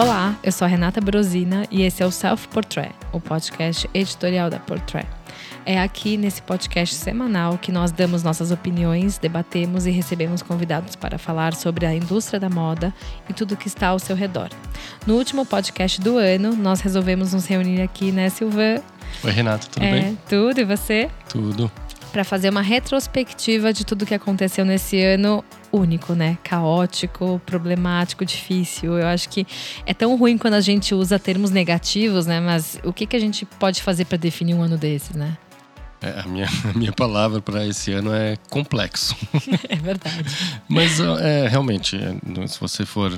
Olá, eu sou a Renata Brosina e esse é o Self Portrait, o podcast editorial da Portrait. É aqui nesse podcast semanal que nós damos nossas opiniões, debatemos e recebemos convidados para falar sobre a indústria da moda e tudo que está ao seu redor. No último podcast do ano, nós resolvemos nos reunir aqui, né, Silvan? Oi, Renata, tudo é, bem? Tudo, e você? Tudo. Para fazer uma retrospectiva de tudo que aconteceu nesse ano único, né? Caótico, problemático, difícil. Eu acho que é tão ruim quando a gente usa termos negativos, né? Mas o que, que a gente pode fazer para definir um ano desses, né? É, a, minha, a minha palavra para esse ano é complexo. é verdade. Mas é, realmente, é, se você for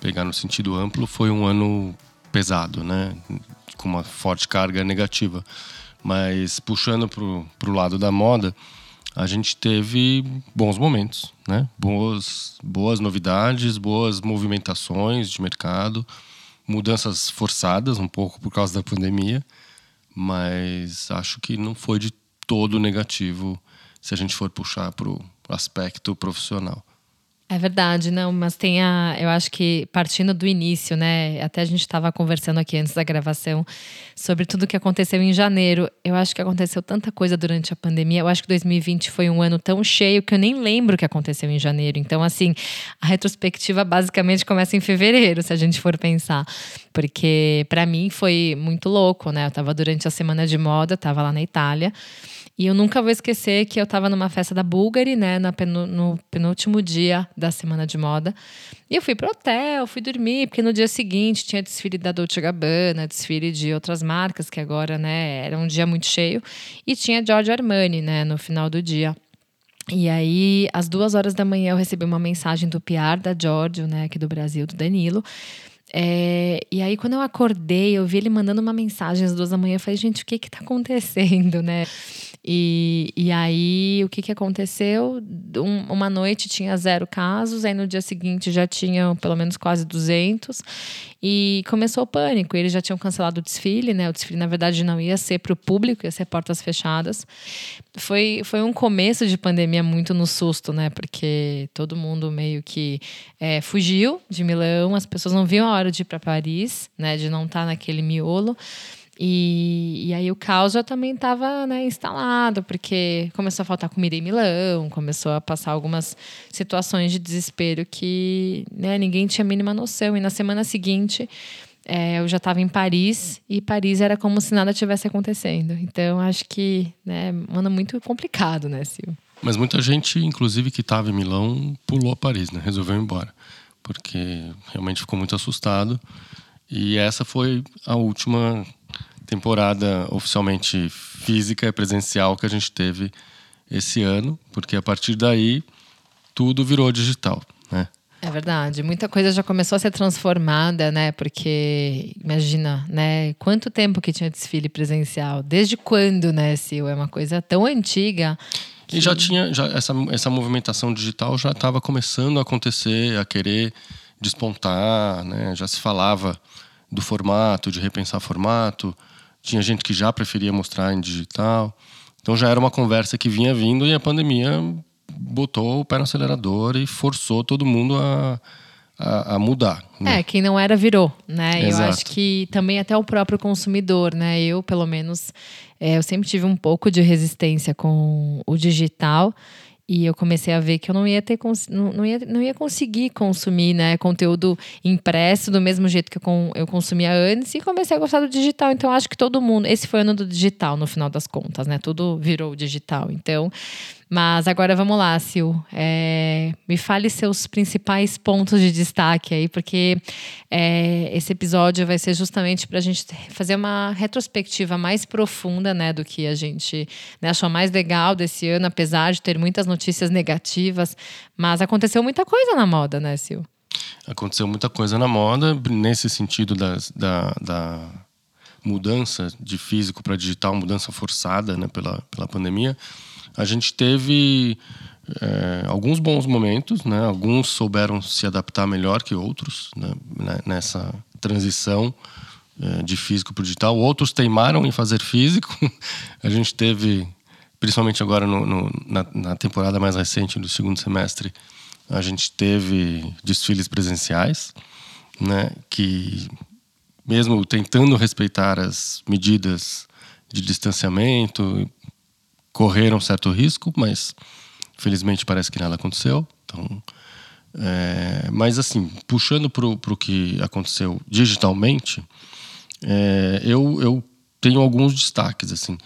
pegar no sentido amplo, foi um ano pesado, né? Com uma forte carga negativa. Mas puxando para o lado da moda, a gente teve bons momentos, né? Boas, boas novidades, boas movimentações de mercado, mudanças forçadas um pouco por causa da pandemia, mas acho que não foi de todo negativo se a gente for puxar para o aspecto profissional. É verdade, não, mas tem a. Eu acho que partindo do início, né? Até a gente estava conversando aqui antes da gravação sobre tudo que aconteceu em janeiro. Eu acho que aconteceu tanta coisa durante a pandemia. Eu acho que 2020 foi um ano tão cheio que eu nem lembro o que aconteceu em janeiro. Então, assim, a retrospectiva basicamente começa em fevereiro, se a gente for pensar. Porque para mim foi muito louco, né? Eu estava durante a semana de moda, estava lá na Itália. E eu nunca vou esquecer que eu estava numa festa da Bulgari, né, no penúltimo dia da semana de moda. E eu fui pro hotel, fui dormir, porque no dia seguinte tinha desfile da Dolce Gabbana, desfile de outras marcas, que agora, né, era um dia muito cheio. E tinha Giorgio Armani, né, no final do dia. E aí, às duas horas da manhã, eu recebi uma mensagem do PR da Giorgio, né, aqui do Brasil, do Danilo. É, e aí, quando eu acordei, eu vi ele mandando uma mensagem às duas da manhã. Eu falei, gente, o que que tá acontecendo, né? E, e aí, o que, que aconteceu? Um, uma noite tinha zero casos, aí no dia seguinte já tinham pelo menos quase 200, e começou o pânico. Eles já tinham cancelado o desfile, né? O desfile, na verdade, não ia ser para o público, ia ser portas fechadas. Foi, foi um começo de pandemia muito no susto, né? Porque todo mundo meio que é, fugiu de Milão, as pessoas não viam a hora de ir para Paris, né? De não estar tá naquele miolo. E, e aí o caos já também estava né, instalado, porque começou a faltar comida em Milão, começou a passar algumas situações de desespero que né, ninguém tinha a mínima noção. E na semana seguinte é, eu já estava em Paris e Paris era como se nada tivesse acontecendo. Então acho que né, muito complicado, né, Sil? Mas muita gente, inclusive que estava em Milão, pulou a Paris, né? Resolveu ir embora. Porque realmente ficou muito assustado. E essa foi a última temporada oficialmente física e presencial que a gente teve esse ano, porque a partir daí tudo virou digital, né? É verdade, muita coisa já começou a ser transformada, né? Porque imagina, né? Quanto tempo que tinha desfile presencial? Desde quando, né, Sil? É uma coisa tão antiga. Que... E já tinha, já essa, essa movimentação digital já estava começando a acontecer, a querer despontar, né? Já se falava do formato, de repensar formato. Tinha gente que já preferia mostrar em digital. Então já era uma conversa que vinha vindo e a pandemia botou o pé no acelerador e forçou todo mundo a, a, a mudar. Né? É, quem não era virou, né? Exato. Eu acho que também até o próprio consumidor, né? Eu, pelo menos, é, eu sempre tive um pouco de resistência com o digital. E eu comecei a ver que eu não ia ter não, ia, não ia conseguir consumir né, conteúdo impresso do mesmo jeito que eu, eu consumia antes e comecei a gostar do digital. Então, acho que todo mundo. Esse foi o ano do digital, no final das contas, né? Tudo virou digital. Então, mas agora vamos lá, Sil. É, me fale seus principais pontos de destaque aí, porque é, esse episódio vai ser justamente para a gente fazer uma retrospectiva mais profunda, né, do que a gente né, achou mais legal desse ano, apesar de ter muitas notícias negativas. Mas aconteceu muita coisa na moda, né, Sil? Aconteceu muita coisa na moda, nesse sentido das, da, da mudança de físico para digital, mudança forçada né, pela, pela pandemia a gente teve é, alguns bons momentos, né? Alguns souberam se adaptar melhor que outros né? né nessa transição é, de físico para digital. Outros teimaram em fazer físico. a gente teve, principalmente agora no, no, na, na temporada mais recente do segundo semestre, a gente teve desfiles presenciais. né, que mesmo tentando respeitar as medidas de distanciamento, correram certo risco, mas felizmente parece que nada aconteceu. Então, é, mas assim, puxando para o que aconteceu digitalmente, é, eu, eu tenho alguns destaques assim.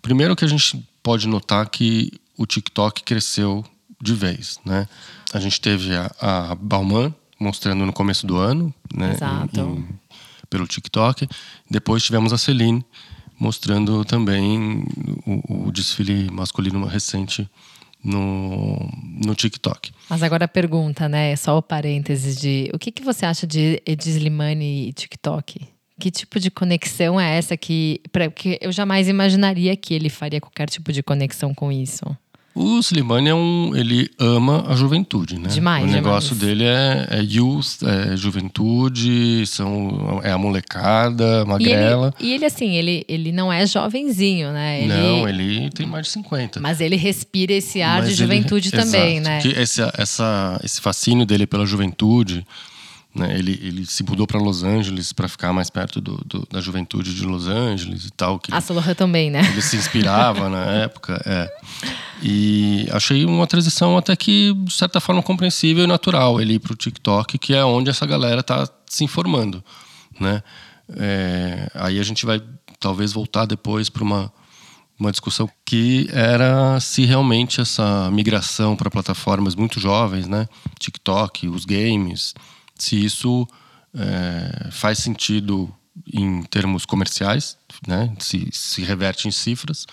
Primeiro que a gente pode notar que o TikTok cresceu de vez, né? A gente teve a, a Bauman mostrando no começo do ano, né? Exato. Em, em, pelo TikTok. Depois tivemos a Celine mostrando também o, o desfile masculino recente no, no TikTok. Mas agora a pergunta, né? Só o parênteses de o que, que você acha de Edi Slimani e TikTok? Que tipo de conexão é essa que. Porque eu jamais imaginaria que ele faria qualquer tipo de conexão com isso. O Slimani é um, ele ama a juventude, né? Demais, O negócio demais. dele é, é youth, é juventude, são, é a molecada, magrela. E ele, e ele, assim, ele, ele não é jovenzinho, né? Ele, Não, ele tem mais de 50. Mas ele respira esse ar Mas de ele- juventude também, exato, né? Que esse, essa, esse fascínio dele pela juventude, né? Ele, ele se mudou para Los Angeles para ficar mais perto do, do- da juventude de Los Angeles e tal. Que A Solohan também, né? ele se inspirava na época. É. E achei uma transição até que, de certa forma, compreensível e natural ele ir para o TikTok, que é onde essa galera está se informando. Né? É, aí a gente vai talvez voltar depois para uma, uma discussão que era se realmente essa migração para plataformas muito jovens, né? TikTok, os games, se isso é, faz sentido em termos comerciais, né? se, se reverte em cifras,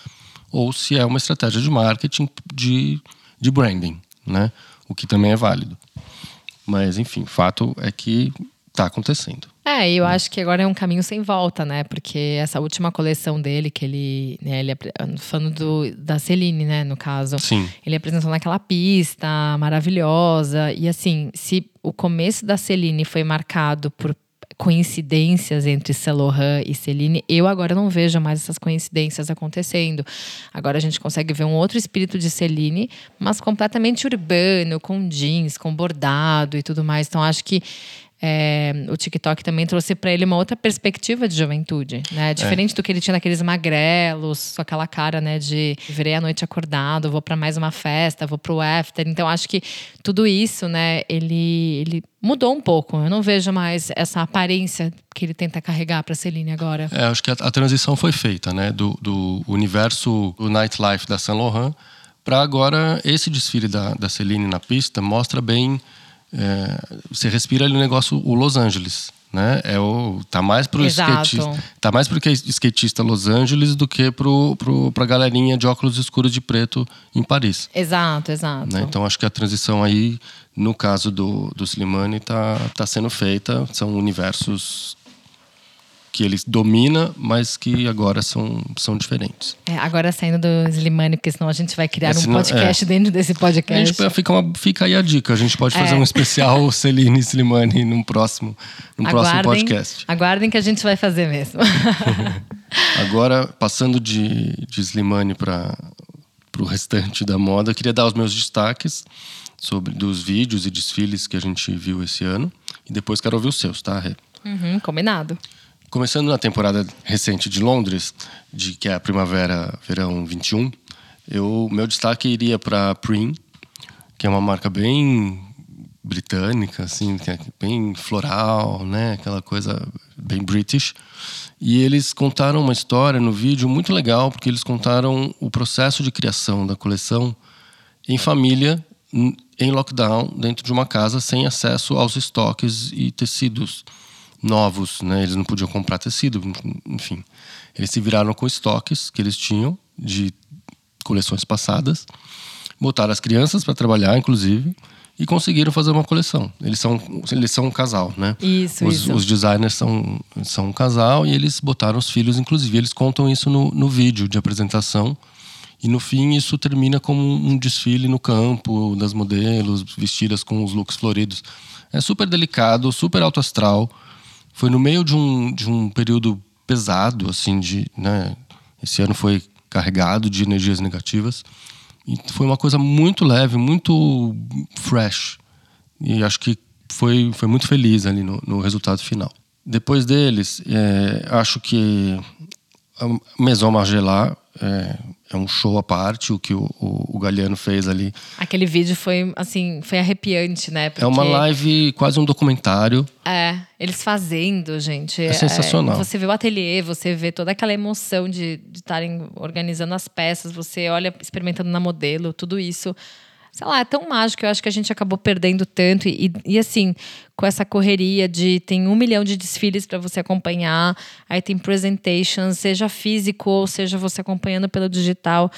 ou se é uma estratégia de marketing de, de branding, né? o que também é válido. Mas, enfim, fato é que está acontecendo. É, eu acho que agora é um caminho sem volta, né? Porque essa última coleção dele, que ele. Né, ele falando do, da Celine, né, no caso. Sim. Ele apresentou naquela pista maravilhosa. E assim, se o começo da Celine foi marcado por coincidências entre Laurent e Celine, eu agora não vejo mais essas coincidências acontecendo. Agora a gente consegue ver um outro espírito de Celine, mas completamente urbano, com jeans, com bordado e tudo mais. Então acho que é, o TikTok também trouxe para ele uma outra perspectiva de juventude, né? Diferente do que ele tinha naqueles magrelos, com aquela cara, né, de virei a noite acordado, vou para mais uma festa, vou pro after. Então acho que tudo isso, né, ele, ele mudou um pouco. Eu não vejo mais essa aparência que ele tenta carregar para Celine agora. É, acho que a, a transição foi feita, né? Do, do universo do nightlife da Saint Laurent para agora esse desfile da, da Celine na pista mostra bem. É, você respira ali o negócio, o Los Angeles. Né? É o, tá mais pro Exato. skatista, tá mais pro skatista Los Angeles do que pro, pro, pra galerinha de óculos escuros de preto em Paris. Exato, exato. né? Então acho que a transição aí, no caso do, do Slimani, tá, tá sendo feita. São universos que ele domina, mas que agora são, são diferentes. É, agora saindo do Slimane, porque senão a gente vai criar É, um podcast dentro desse A podcast. gente fica, uma, fica aí a dica. A gente pode fazer É. um especial Celine e Slimani num próximo, num próximo podcast. aguardem que a gente vai fazer mesmo. Agora, passando de, de Slimani para o restante da moda, eu queria dar os meus destaques sobre dos vídeos e desfiles que a gente viu esse ano. E depois quero ouvir os seus, tá, Rê? Uhum, combinado. Começando na temporada recente de Londres, de que é a primavera, verão 21, eu meu destaque iria para Prim, que é uma marca bem britânica, assim, é bem floral, né, aquela coisa bem British. E eles contaram uma história no vídeo muito legal, porque eles contaram o processo de criação da coleção em família, em lockdown, dentro de uma casa, sem acesso aos estoques e tecidos novos, né? Eles não podiam comprar tecido, enfim. Eles se viraram com estoques que eles tinham de coleções passadas, botaram as crianças para trabalhar, inclusive, e conseguiram fazer uma coleção. Eles são, eles são um casal, né? Isso, os, isso. os designers são, são um casal e eles botaram os filhos, inclusive. Eles contam isso no, no vídeo de apresentação. E no fim, isso termina como um desfile no campo das modelos, vestidas com os looks floridos. É super delicado, super alto astral. Foi no meio de um, de um período pesado, assim, de. Né? Esse ano foi carregado de energias negativas. E foi uma coisa muito leve, muito fresh. E acho que foi, foi muito feliz ali no, no resultado final. Depois deles, é, acho que a Maison Margiela é, é, um show à parte, o que o, o, o Galeano fez ali. Aquele vídeo foi, assim, foi arrepiante, né? Porque... É uma live, quase um documentário. É, eles fazendo, gente. É sensacional. É, você vê o ateliê, você vê toda aquela emoção de estarem organizando as peças, você olha experimentando na modelo, tudo isso sei lá, é tão mágico. Eu acho que a gente acabou perdendo tanto. E, e assim, com essa correria de tem um milhão de desfiles para você acompanhar, aí tem presentations, seja físico ou seja você acompanhando pelo digital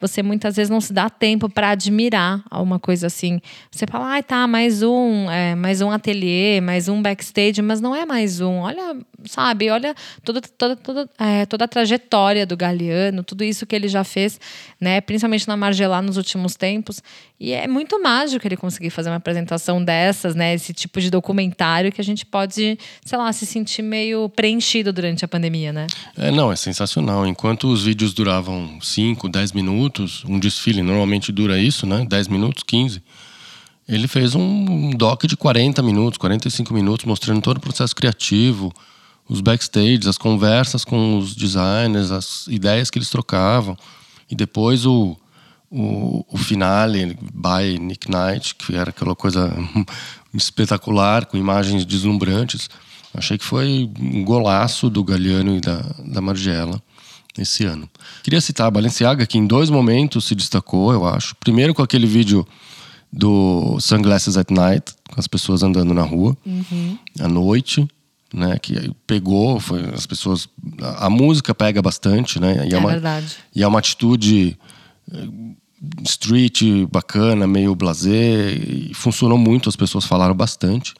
você muitas vezes não se dá tempo para admirar uma coisa assim. Você fala, ah, tá, mais um, é, mais um ateliê, mais um backstage, mas não é mais um. Olha, sabe, olha toda, toda, toda, é, toda a trajetória do Galeano, tudo isso que ele já fez, né? Principalmente na Margelá nos últimos tempos. E é muito mágico ele conseguir fazer uma apresentação dessas, né? Esse tipo de documentário que a gente pode, sei lá, se sentir meio preenchido durante a pandemia, né? É, não, é sensacional. Enquanto os vídeos duravam 5, 10 minutos, um desfile normalmente dura isso, né? 10 minutos, 15. Ele fez um doc de 40 minutos, 45 minutos, mostrando todo o processo criativo, os backstage, as conversas com os designers, as ideias que eles trocavam. E depois o o, o finale by Nick Knight, que era aquela coisa espetacular, com imagens deslumbrantes. Achei que foi um golaço do Galliano e da, da Margiela esse ano. Queria citar a Balenciaga, que em dois momentos se destacou, eu acho. Primeiro com aquele vídeo do Sunglasses at Night, com as pessoas andando na rua, uhum. à noite, né? Que pegou, foi, as pessoas... A, a música pega bastante, né? E é, é uma, verdade. E é uma atitude street bacana, meio blazer, e funcionou muito, as pessoas falaram bastante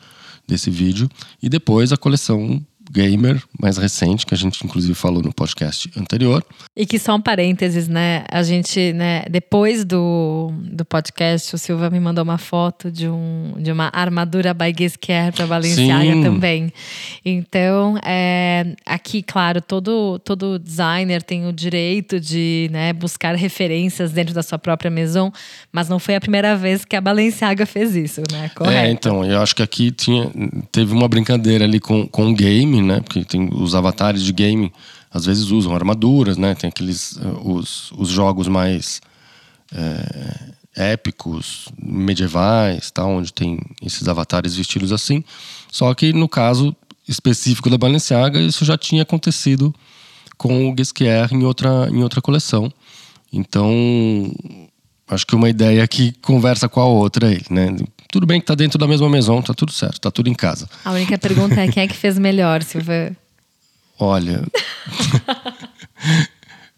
desse vídeo. E depois a coleção gamer mais recente, que a gente inclusive falou no podcast anterior. E que só um parênteses, né? A gente, né, depois do, do podcast, o Silva me mandou uma foto de, um, de uma armadura by Guesquer para Balenciaga Sim. também. Então, é, aqui, claro, todo, todo designer tem o direito de né, buscar referências dentro da sua própria maison, mas não foi a primeira vez que a Balenciaga fez isso, né? Correto? É, então, eu acho que aqui tinha, teve uma brincadeira ali com, com o game, né? Porque tem os avatares de game às vezes usam armaduras, né? Tem aqueles eh, os, os jogos mais é, épicos, medievais, tá? Onde tem esses avatares vestidos assim. Só que no caso específico da Balenciaga, isso já tinha acontecido com o Guesquier em outra em outra coleção. Então, acho que uma ideia que conversa com a outra aí, né? Tudo bem que tá dentro da mesma maison, tá tudo certo, tá tudo em casa. A única pergunta é quem é que fez melhor, Silva? Olha.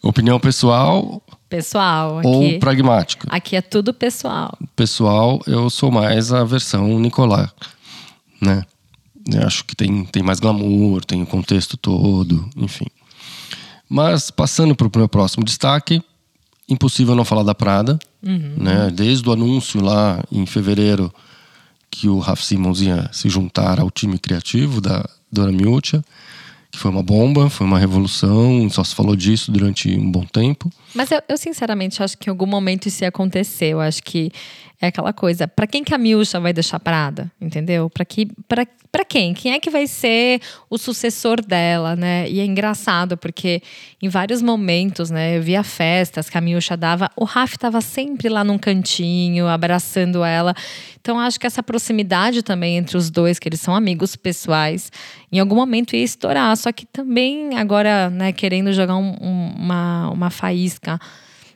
opinião pessoal. Pessoal. Aqui, ou pragmática. Aqui é tudo pessoal. Pessoal, eu sou mais a versão Nicolás, né? Eu acho que tem, tem mais glamour, tem o contexto todo, enfim. Mas passando para o meu próximo destaque, impossível não falar da Prada, uhum. né? Desde o anúncio lá em fevereiro que o Raf Simons ia se juntar ao time criativo da Dona Miúcha, que foi uma bomba, foi uma revolução, só se falou disso durante um bom tempo. Mas eu, eu sinceramente acho que em algum momento isso ia acontecer. Eu acho que é aquela coisa, para quem que a Milcha vai deixar Prada, entendeu? Para que para quem? Quem é que vai ser o sucessor dela, né? E é engraçado porque em vários momentos, né, eu via festas que a Milcha dava, o Raf estava sempre lá num cantinho, abraçando ela. Então acho que essa proximidade também entre os dois, que eles são amigos pessoais, em algum momento ia estourar. Só que também agora, né, querendo jogar um, um, uma, uma faísca.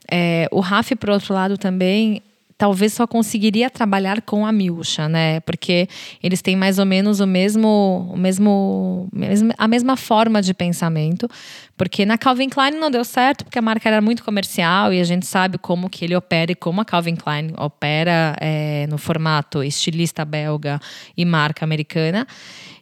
É, o Raf, por outro lado, também talvez só conseguiria trabalhar com a Milcha, né? Porque eles têm mais ou menos o mesmo, o mesmo, a mesma forma de pensamento. Porque na Calvin Klein não deu certo, porque a marca era muito comercial e a gente sabe como que ele opera e como a Calvin Klein opera é, no formato estilista belga e marca americana.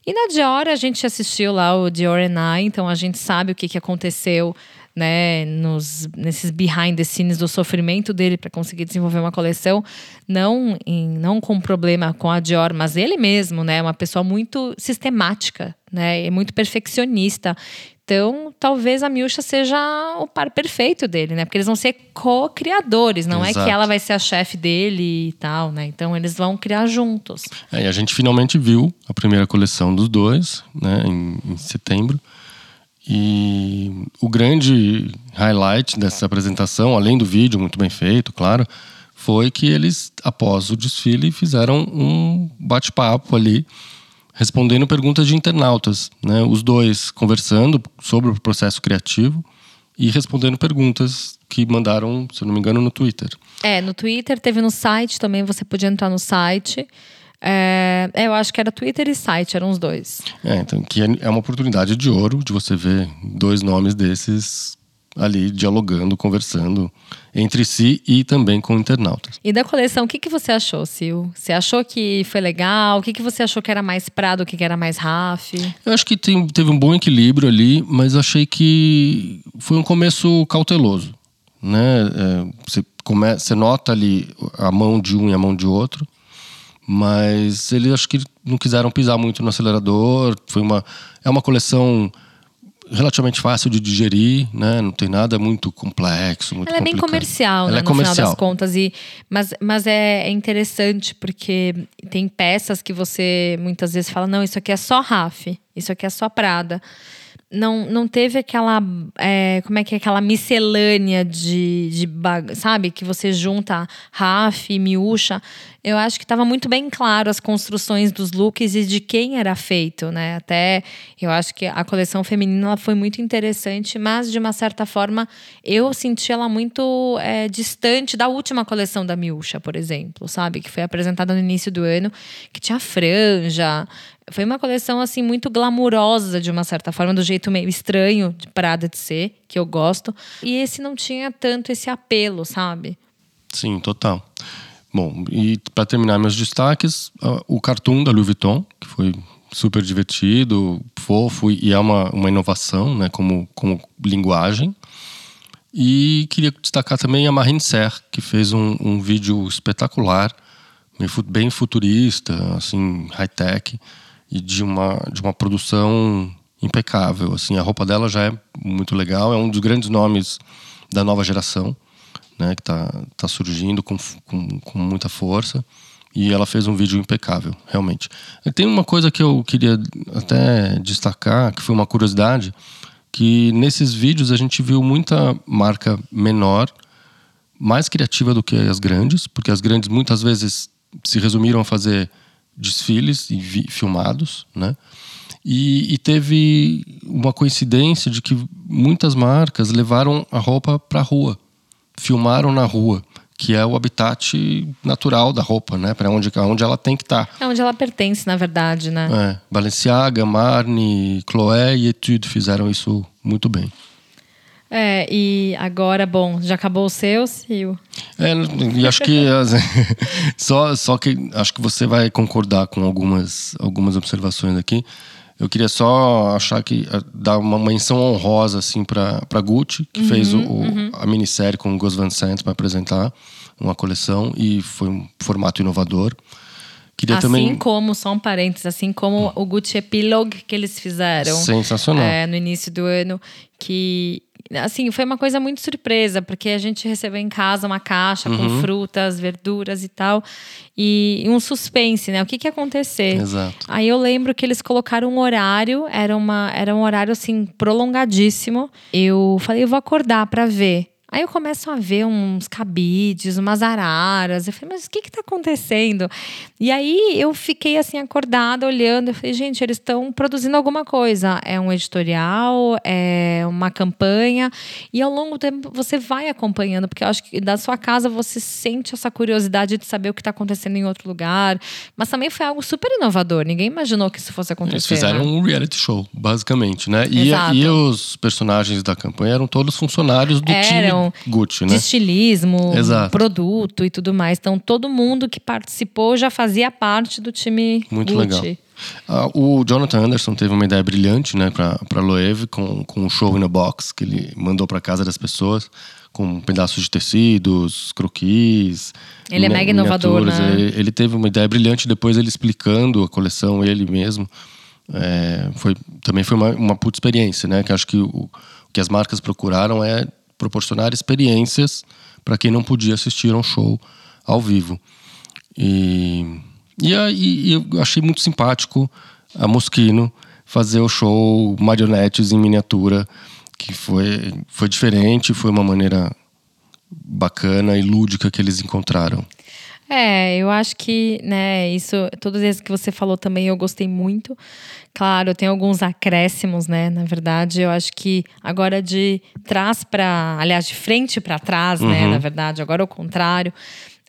E na Dior a gente assistiu lá o Dior and I, então a gente sabe o que, que aconteceu né, nos, nesses behind the scenes do sofrimento dele para conseguir desenvolver uma coleção, não, em, não com problema com a Dior, mas ele mesmo, né, uma pessoa muito sistemática, né, é muito perfeccionista. Então, talvez a Miúcha seja o par perfeito dele, né? Porque eles vão ser co-criadores, não Exato. é que ela vai ser a chefe dele e tal, né? Então, eles vão criar juntos. É, e a gente finalmente viu a primeira coleção dos dois, né, em, em setembro. E o grande highlight dessa apresentação, além do vídeo muito bem feito, claro, foi que eles, após o desfile, fizeram um bate-papo ali, respondendo perguntas de internautas, né? Os dois conversando sobre o processo criativo e respondendo perguntas que mandaram, se não me engano, no Twitter. É, no Twitter, teve no site também, você podia entrar no site. É, eu acho que era Twitter e site, eram os dois. É, então, que é- é uma oportunidade de ouro de você ver dois nomes desses ali dialogando, conversando entre si e também com internautas. E da coleção, o que, que você achou, Sil? Você achou que foi legal? O que, que você achou que era mais Prado, o que, que era mais Raf? Eu acho que tem- teve um bom equilíbrio ali, mas achei que foi um começo cauteloso. Né? É, você, come, você nota ali a mão de um e a mão de outro, mas eles acho que não quiseram pisar muito no acelerador. Foi uma, é uma coleção relativamente fácil de digerir, né? não tem nada muito complexo, muito Ela é bem complicado. comercial, Ela né, é no final comercial. das contas. E, mas mas é, é interessante porque tem peças que você muitas vezes fala: não, isso aqui é só Raf, isso aqui é só Prada. Não, não teve aquela. é, como é que é? Aquela miscelânea de, de sabe? Que você junta Raf Miúcha. Eu acho que estava muito bem claro as construções dos looks e de quem era feito, né? Até eu acho que a coleção feminina foi muito interessante, mas de uma certa forma eu senti ela muito é, distante da última coleção da Miúcha, por exemplo, sabe? Que foi apresentada no início do ano, que tinha franja. Foi uma coleção assim muito glamurosa de uma certa forma, do jeito meio estranho de Prada de ser, que eu gosto. E esse não tinha tanto esse apelo, sabe? Sim, total. Bom, e para terminar meus destaques, ah, o cartoon da Louis Vuitton, que foi super divertido, fofo e é uma, uma inovação, né, como, como linguagem. E queria destacar também a Marine Serre, que fez um, um vídeo espetacular, bem futurista, assim, high-tech, e de uma, de uma produção impecável. Assim, a roupa dela já é muito legal, é um dos grandes nomes da nova geração né, que está tá surgindo com, com, com muita força. E ela fez um vídeo impecável, realmente. E tem uma coisa que eu queria até destacar, que foi uma curiosidade, que nesses vídeos a gente viu muita marca menor, mais criativa do que as grandes, porque as grandes muitas vezes se resumiram a fazer desfiles e vi- filmados, né? E, e teve uma coincidência de que muitas marcas levaram a roupa para a rua, filmaram na rua, que é o habitat natural da roupa, né? Para onde, onde ela tem que estar. É onde ela pertence, na verdade, né? É, Balenciaga, Marni, Chloé e Etude fizeram isso muito bem. É, e agora, bom, já acabou o seu, Sil? É, e acho que só, só que acho que você vai concordar com algumas, algumas observações aqui. Eu queria só achar que eh, dar uma menção honrosa assim para Gucci, que fez o, o- a minissérie com o Gus Van Sant para apresentar uma coleção e foi um formato inovador. Queria assim também como, só um parênteses, assim como o Gucci Epilogue que eles fizeram sensacional. é, no início do ano, que assim, foi uma coisa muito surpresa, porque a gente recebeu em casa uma caixa Uhum. com frutas, verduras e tal, e um suspense, né? O que que ia acontecer? Exato. Aí eu lembro que eles colocaram um horário, era, uma, era um horário assim prolongadíssimo. Eu falei, eu vou acordar pra ver. Aí eu começo a ver uns cabides, umas araras. Eu falei, mas o que que tá acontecendo? E aí eu fiquei assim acordada, olhando. Eu falei, gente, eles estão produzindo alguma coisa. É um editorial, é uma campanha. E ao longo do tempo você vai acompanhando, porque eu acho que da sua casa você sente essa curiosidade de saber o que está acontecendo em outro lugar. Mas também foi algo super inovador. Ninguém imaginou que isso fosse acontecer. Eles fizeram né? um reality show, basicamente, né? E, e os personagens da campanha eram todos funcionários do Eram time Gucci, de né? estilismo, Exato. produto e tudo mais. Então, todo mundo que participou já fazia parte do time Muito Gucci. legal. Ah, o Jonathan Anderson teve uma ideia brilhante, né, para Loewe com, com um show in a box que ele mandou para casa das pessoas com pedaços de tecidos, croquis. Ele é mega inovador, né? Ele, ele teve uma ideia brilhante depois ele explicando a coleção ele mesmo. é, foi, também foi uma, uma puta experiência, né? Que acho que o, o que as marcas procuraram é proporcionar experiências para quem não podia assistir a um show ao vivo. E, e, aí eu achei muito simpático a Moschino fazer o show marionetes em miniatura, que foi, foi diferente, foi uma maneira bacana e lúdica que eles encontraram. É, eu acho que, né, isso, todas as que você falou também eu gostei muito. Claro, tem alguns acréscimos, né? Na verdade, eu acho que agora de trás para, aliás, de frente para trás, né, uhum. né? Na verdade, agora é o contrário.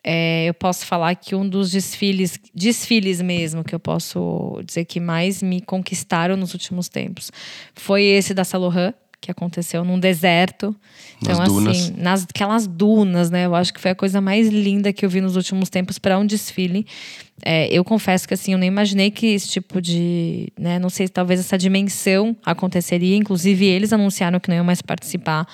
É, eu posso falar que um dos desfiles, desfiles mesmo, que eu posso dizer que mais me conquistaram nos últimos tempos, foi esse da Saint que aconteceu num deserto. Então, nas dunas. assim, nas aquelas dunas, né? Eu acho que foi a coisa mais linda que eu vi nos últimos tempos para um desfile. É, eu confesso que assim, eu nem imaginei que esse tipo de, né, não sei, talvez essa dimensão aconteceria. Inclusive, eles anunciaram que não iam mais participar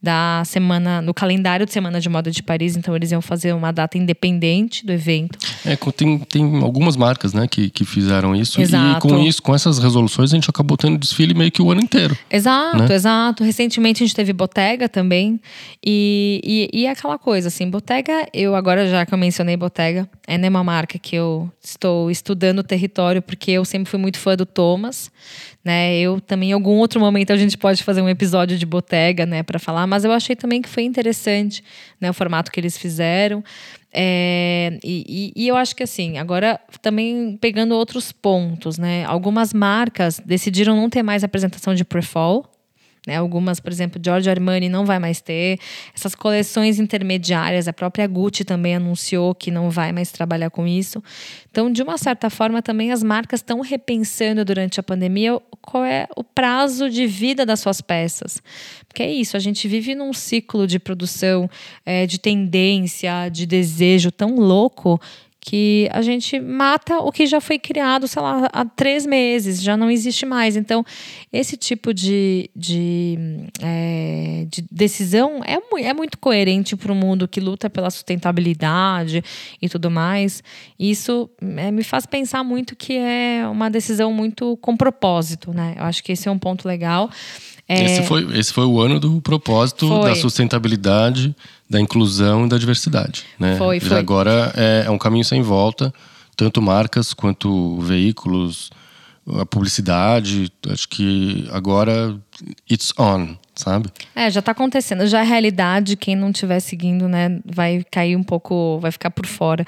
da semana, no calendário de Semana de Moda de Paris, então eles iam fazer uma data independente do evento. É, tem, tem algumas marcas, né, que, que fizeram isso. Exato. E com isso, com essas resoluções, a gente acabou tendo desfile meio que o ano inteiro. Exato, né? exato. Recentemente a gente teve Bottega também. E, e, e é aquela coisa, assim, Bottega, eu agora já que eu mencionei Bottega, é né, uma marca que eu estou estudando o território, porque eu sempre fui muito fã do Thomas. Né? Eu também, em algum outro momento, a gente pode fazer um episódio de Botega, né, para falar, mas eu achei também que foi interessante, né, o formato que eles fizeram. É, e, e, eu acho que assim, agora também pegando outros pontos, né? Algumas marcas decidiram não ter mais apresentação de pre-fall, né? Algumas, por exemplo, Giorgio Armani não vai mais ter. Essas coleções intermediárias, a própria Gucci também anunciou que não vai mais trabalhar com isso. Então, de uma certa forma, também as marcas estão repensando durante a pandemia qual é o prazo de vida das suas peças. Porque é isso, a gente vive num ciclo de produção, é, de tendência, de desejo tão louco que a gente mata o que já foi criado, sei lá, há três meses, já não existe mais. Então, esse tipo de, de, é, de decisão é, é muito coerente para o mundo que luta pela sustentabilidade e tudo mais. Isso é, me faz pensar muito que é uma decisão muito com propósito, né? Eu acho que esse é um ponto legal. É... Esse, foi, esse foi o ano do propósito foi. da sustentabilidade, da inclusão e da diversidade. Né? Foi, foi. agora é, é um caminho sem volta, tanto marcas quanto veículos, a publicidade. Acho que agora it's on, sabe? É, já está acontecendo. Já é realidade. Quem não estiver seguindo, né, vai cair um pouco, vai ficar por fora.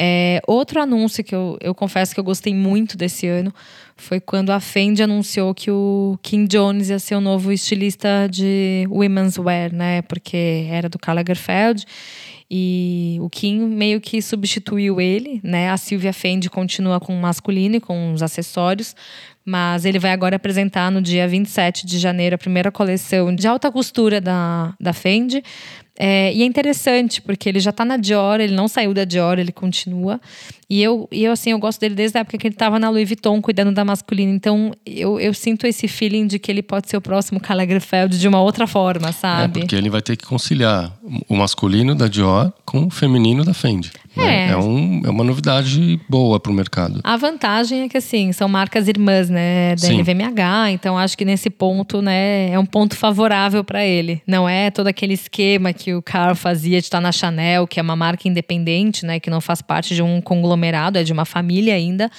É, outro anúncio que eu, eu confesso que eu gostei muito desse ano foi quando a Fendi anunciou que o Kim Jones ia ser o novo estilista de women's wear, né? Porque era do Karl Lagerfeld. E o Kim meio que substituiu ele, né? A Sylvia Fendi continua com o masculino e com os acessórios, mas ele vai agora apresentar no dia 27 de janeiro a primeira coleção de alta costura da, da Fendi, é, e é interessante, porque ele já está na Dior, ele não saiu da Dior, ele continua. E eu, e eu assim, eu gosto dele desde a época que ele estava na Louis Vuitton, cuidando da masculina. Então, eu, eu sinto esse feeling de que ele pode ser o próximo Karl Lagerfeld de uma outra forma, sabe? É, porque ele vai ter que conciliar o masculino da Dior com o feminino da Fendi. Né? É. É, um, é uma novidade boa para o mercado. A vantagem é que, assim, são marcas irmãs, né? Da Sim. LVMH, então acho que nesse ponto, né, é um ponto favorável para ele. Não é todo aquele esquema que o Carl fazia de estar na Chanel, que é uma marca independente, né, que não faz parte de um conglomerado, é de uma família ainda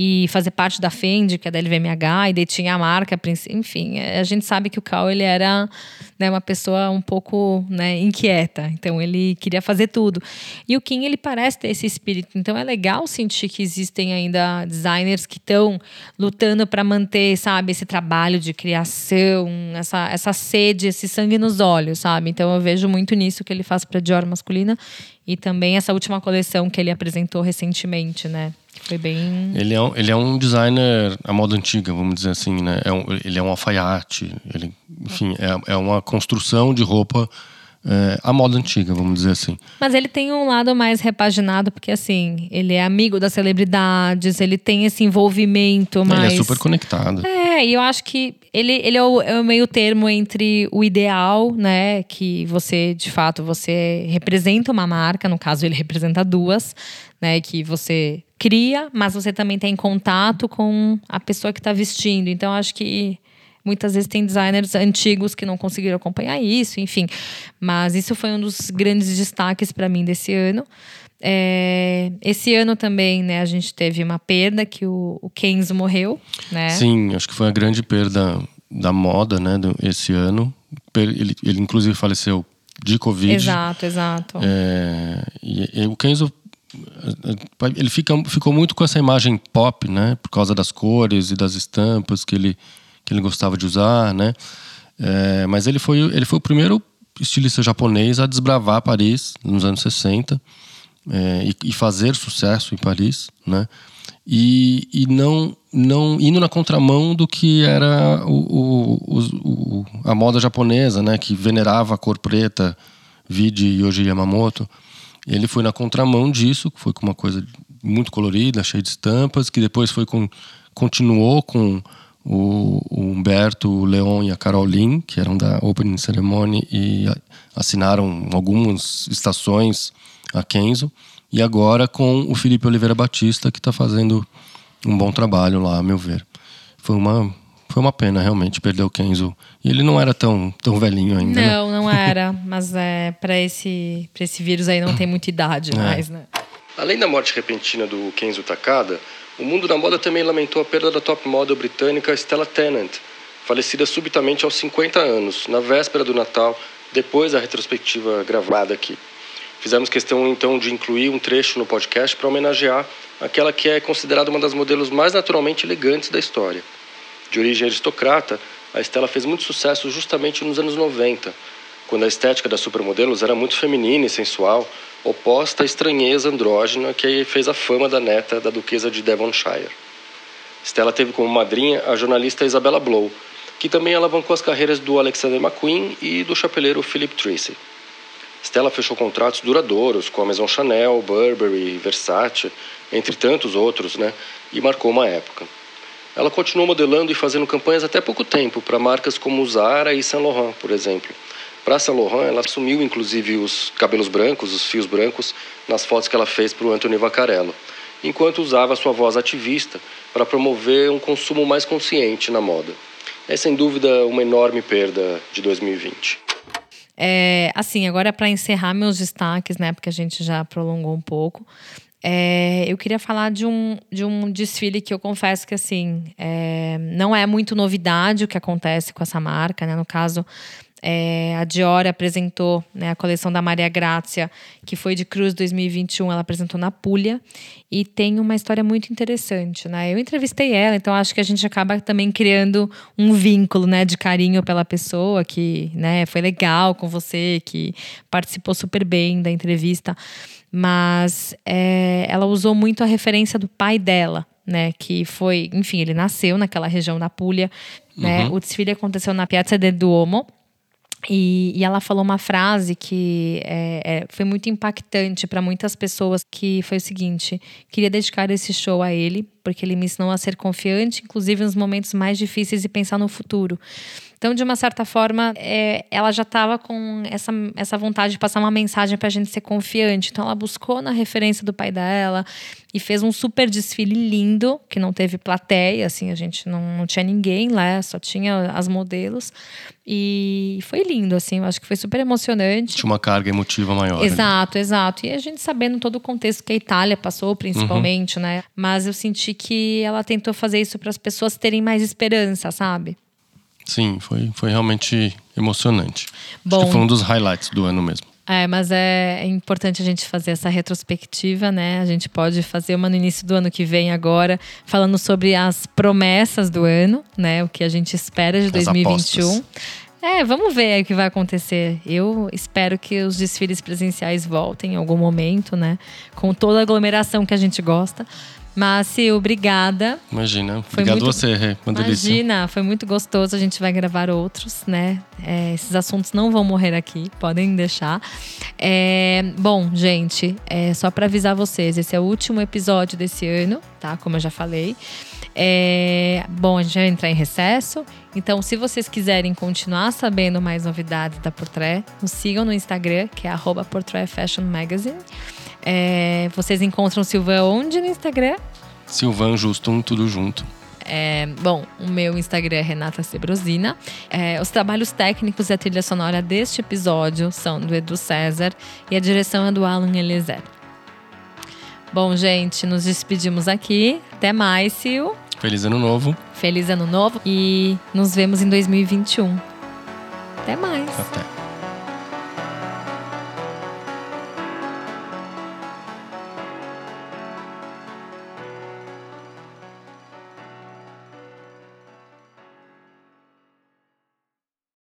e fazer parte da Fendi, que é da LVMH, e daí tinha a marca, enfim, é, a gente sabe que o Cal ele era né, uma pessoa um pouco né, inquieta, então ele queria fazer tudo. E o Kim ele parece ter esse espírito, então é legal sentir que existem ainda designers que estão lutando para manter, sabe, esse trabalho de criação, essa, essa sede, esse sangue nos olhos, sabe? Então eu vejo muito nisso que ele faz para Dior masculina e também essa última coleção que ele apresentou recentemente, né? Foi bem. Ele é, um, ele é um designer à moda antiga, vamos dizer assim, né? É um, ele é um alfaiate. Ele, enfim, é, é uma construção de roupa é, a moda antiga, vamos dizer assim. Mas ele tem um lado mais repaginado, porque assim, ele é amigo das celebridades, ele tem esse envolvimento mais. Ele é super conectado. É, e eu acho que ele, ele é, o, é o meio termo entre o ideal, né? Que você, de fato, você representa uma marca, no caso, ele representa duas, né? Que você cria, mas você também tem contato com a pessoa que está vestindo. Então, acho que Muitas vezes tem designers antigos que não conseguiram acompanhar isso, enfim. Mas isso foi um dos grandes destaques para mim desse ano. É, esse ano também, né, a gente teve uma perda que o, o Kenzo morreu, né? Sim, acho que foi a grande perda da moda, né, do, esse ano. Ele, ele inclusive faleceu de Covid. Exato, exato. É, e, e, o Kenzo ele fica, ficou muito com essa imagem pop, né, por causa das cores e das estampas que ele que ele gostava de usar, né? É, mas ele foi, ele foi o primeiro estilista japonês a desbravar Paris nos anos 60 é, e, e, fazer sucesso em Paris, né? E, e não, não indo na contramão do que era o, o, o, a moda japonesa, né? Que venerava a cor preta, vide Yoji Yamamoto. Ele foi na contramão disso, foi com uma coisa muito colorida, cheia de estampas, que depois foi com, continuou com o, o Humberto, o Leon e a Caroline, que eram da Opening Ceremony e assinaram algumas estações a Kenzo. E agora com o Felipe Oliveira Batista, que está fazendo um bom trabalho lá, a meu ver. Foi uma, foi uma pena, realmente, perder o Kenzo. E ele não era tão, tão velhinho ainda. Né? Não, né? não era. Mas é, para esse, esse vírus aí não tem muita idade é. mais, né? Além da morte repentina do Kenzo Takada, o mundo da moda também lamentou a perda da top model britânica Stella Tennant, falecida subitamente aos 50 anos, na véspera do Natal, depois da retrospectiva gravada aqui. Fizemos questão então de incluir um trecho no podcast para homenagear aquela que é considerada uma das modelos mais naturalmente elegantes da história. De origem aristocrata, a Stella fez muito sucesso justamente nos anos 90, quando a estética das supermodelos era muito feminina e sensual, oposta à estranheza andrógena que fez a fama da neta da duquesa de Devonshire. Stella teve como madrinha a jornalista Isabella Blow, que também alavancou as carreiras do Alexander McQueen e do chapeleiro Philip Tracy. Stella fechou contratos duradouros com a Maison Chanel, Burberry, Versace, entre tantos outros, né? E marcou uma época. Ela continuou modelando e fazendo campanhas até pouco tempo para marcas como Zara e Saint Laurent, por exemplo. Para Saint Laurent, ela assumiu inclusive os cabelos brancos, os fios brancos, nas fotos que ela fez para o Anthony Vaccarello, enquanto usava sua voz ativista para promover um consumo mais consciente na moda. É sem dúvida uma enorme perda de 2020. É, assim, agora para encerrar meus destaques, né, porque a gente já prolongou um pouco. É, eu queria falar de um, de um desfile que eu confesso que assim é, não é muito novidade o que acontece com essa marca, né? No caso, é, a Dior apresentou né, a coleção da Maria Grácia, que foi de Cruz 2021, ela apresentou na Puglia e tem uma história muito interessante. Né? Eu entrevistei ela, então acho que a gente acaba também criando um vínculo né, de carinho pela pessoa que né, foi legal com você, que participou super bem da entrevista. Mas é, ela usou muito a referência do pai dela, né? Que foi, enfim, ele nasceu naquela região da Puglia. Né? Uhum. O desfile aconteceu na Piazza del Duomo, e, e, ela falou uma frase que é, é, foi muito impactante para muitas pessoas, que foi o seguinte: queria dedicar esse show a ele, porque ele me ensinou a ser confiante, inclusive nos momentos mais difíceis e pensar no futuro. Então, de uma certa forma, é, ela já estava com essa, essa vontade de passar uma mensagem para a gente ser confiante. Então, ela buscou na referência do pai dela e fez um super desfile lindo, que não teve plateia, assim, a gente não, não tinha ninguém lá, só tinha as modelos. E foi lindo, assim, eu acho que foi super emocionante. Tinha uma carga emotiva maior. Exato, exato. E a gente sabendo todo o contexto que a Itália passou, principalmente, uhum. né? Mas eu senti que ela tentou fazer isso para as pessoas terem mais esperança, sabe? Sim, foi, foi realmente emocionante. Bom, Acho que foi um dos highlights do ano mesmo. É, mas é, é importante a gente fazer essa retrospectiva, né? A gente pode fazer uma no início do ano que vem agora, falando sobre as promessas do ano, né? O que a gente espera de as 2021. Apostas. É, vamos ver o que vai acontecer. Eu espero que os desfiles presenciais voltem em algum momento, né? Com toda a aglomeração que a gente gosta. Márcio, obrigada. Imagina. Foi Obrigado muito... você, Rê. Uma delícia. Imagina, foi muito gostoso. A gente vai gravar outros, né? É, esses assuntos não vão morrer aqui, podem deixar. É, bom, gente, é, só para avisar vocês, esse é o último episódio desse ano, tá? Como eu já falei. É, bom, a gente vai entrar em recesso. Então, se vocês quiserem continuar sabendo mais novidades da Portrait, nos sigam no Instagram, que é Portrait Fashion Magazine. É, vocês encontram Silvan onde no Instagram? Silvan Justum, tudo junto. É, bom, o meu Instagram é Renata Sebrosina. É, os trabalhos técnicos e a trilha sonora deste episódio são do Edu César e a direção é do Alan Eliezer. Bom, gente, nos despedimos aqui. Até mais, Sil. Feliz ano novo. Feliz ano novo e nos vemos em 2021. Até mais. Até.